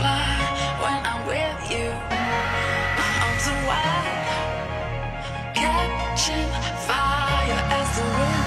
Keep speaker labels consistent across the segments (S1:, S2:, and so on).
S1: When I'm with you. Arms are wide, catching fire
S2: as the wind.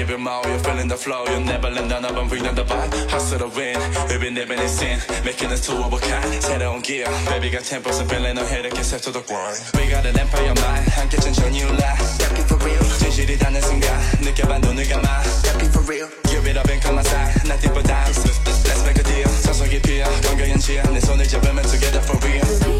S2: give you
S3: more, you're feeling the flow. You'll never let none of them bring down the vibe. Hustle to win, we've been living in sin. Making us two of a kind. 새로운 gear, baby got 10% feeling no headache and step to the grind. We got an empire mind, 함께 천천히 올라.
S4: Happy for real,
S3: 진실이 닿는 순간, 느껴봐 눈을 감아.
S4: happy for real.
S3: Give it up and come outside, nothing but dimes. Let's make a deal. 서서히 피어, 건강한 지야. 내 손을 잡으면 together for real.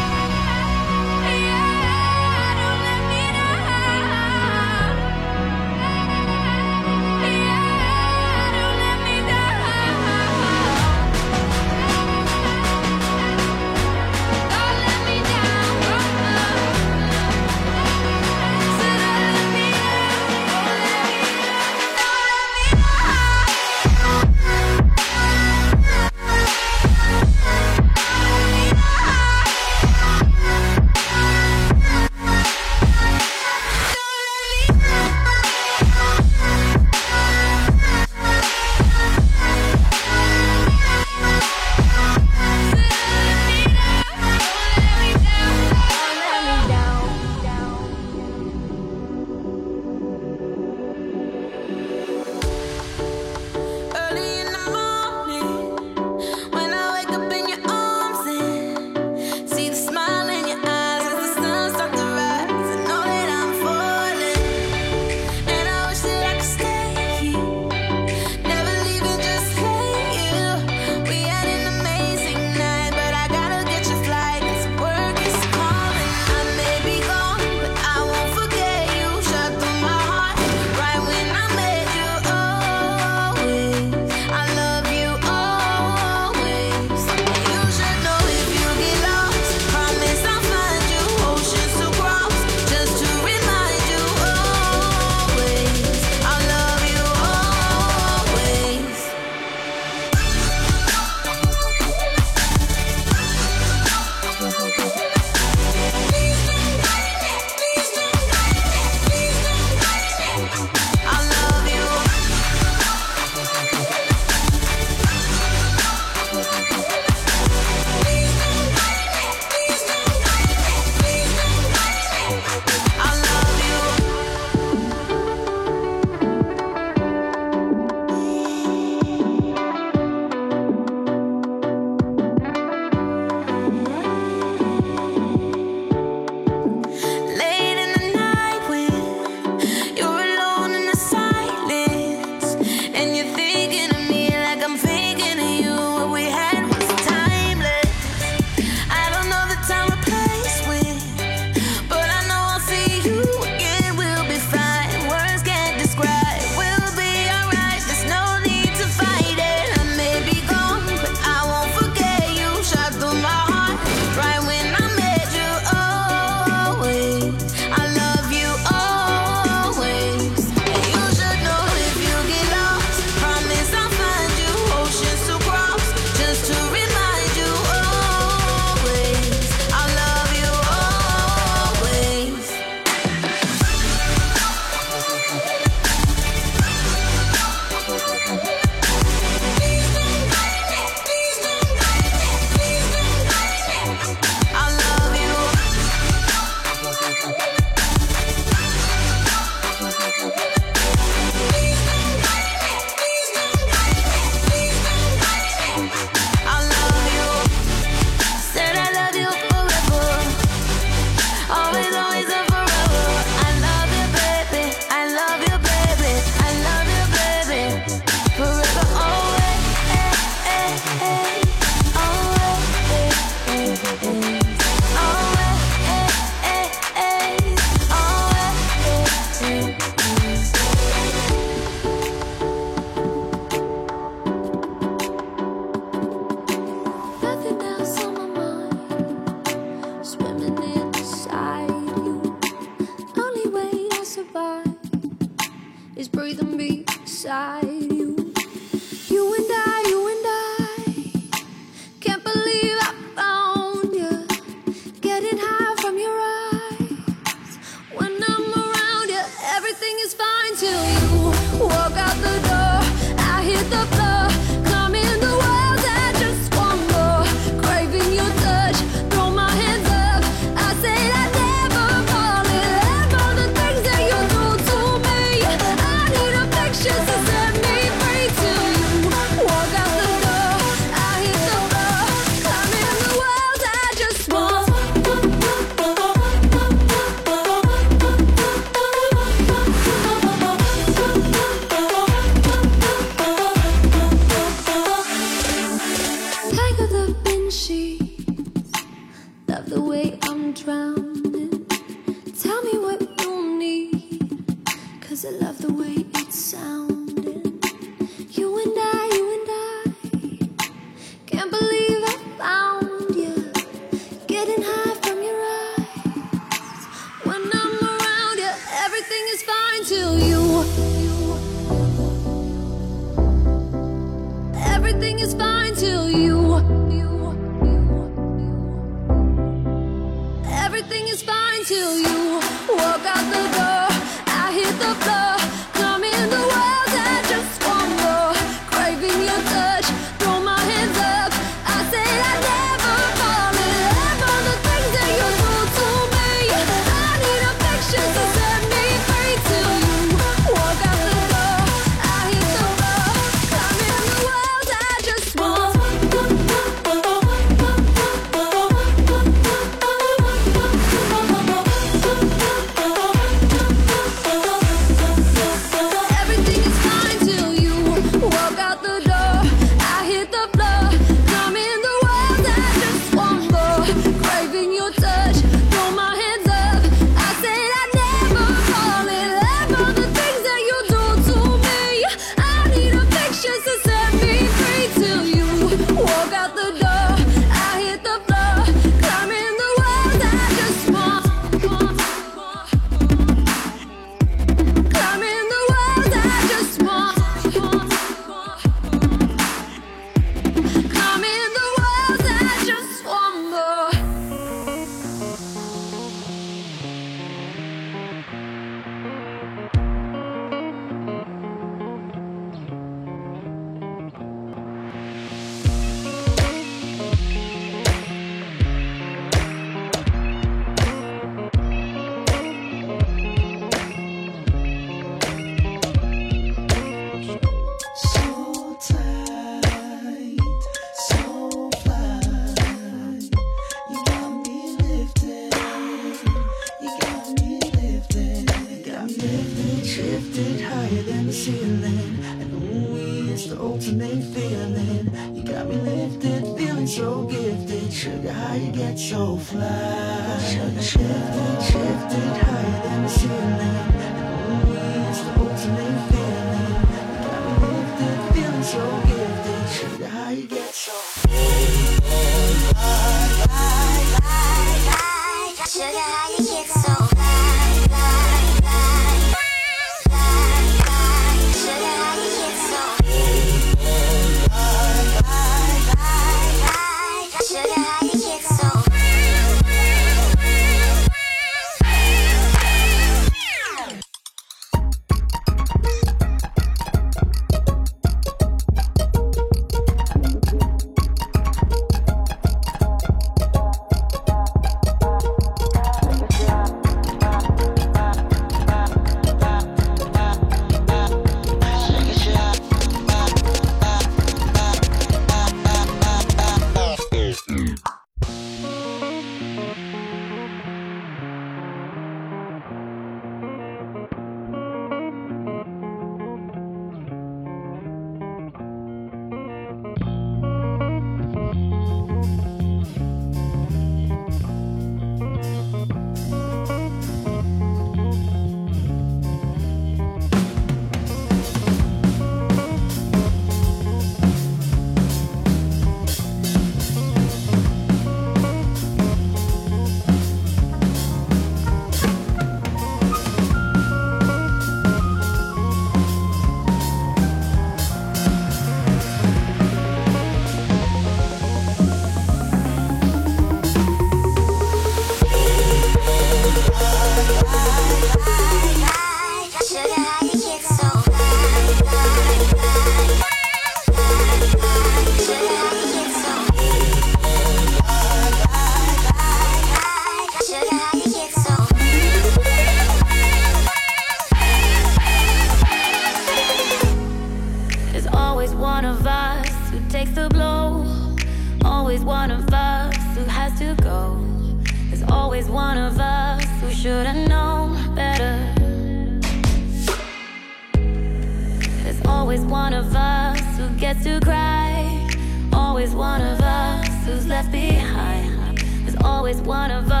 S5: Always one of us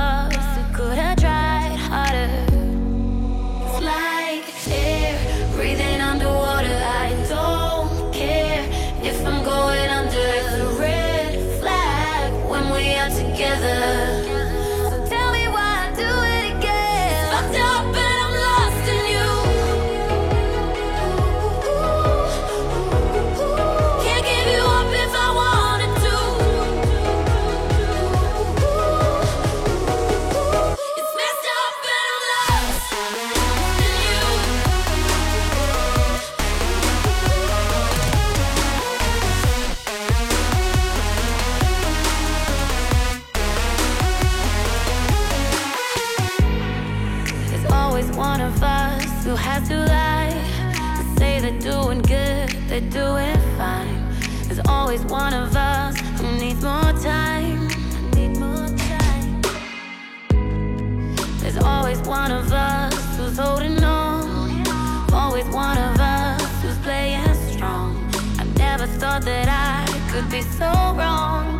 S5: Could be so wrong,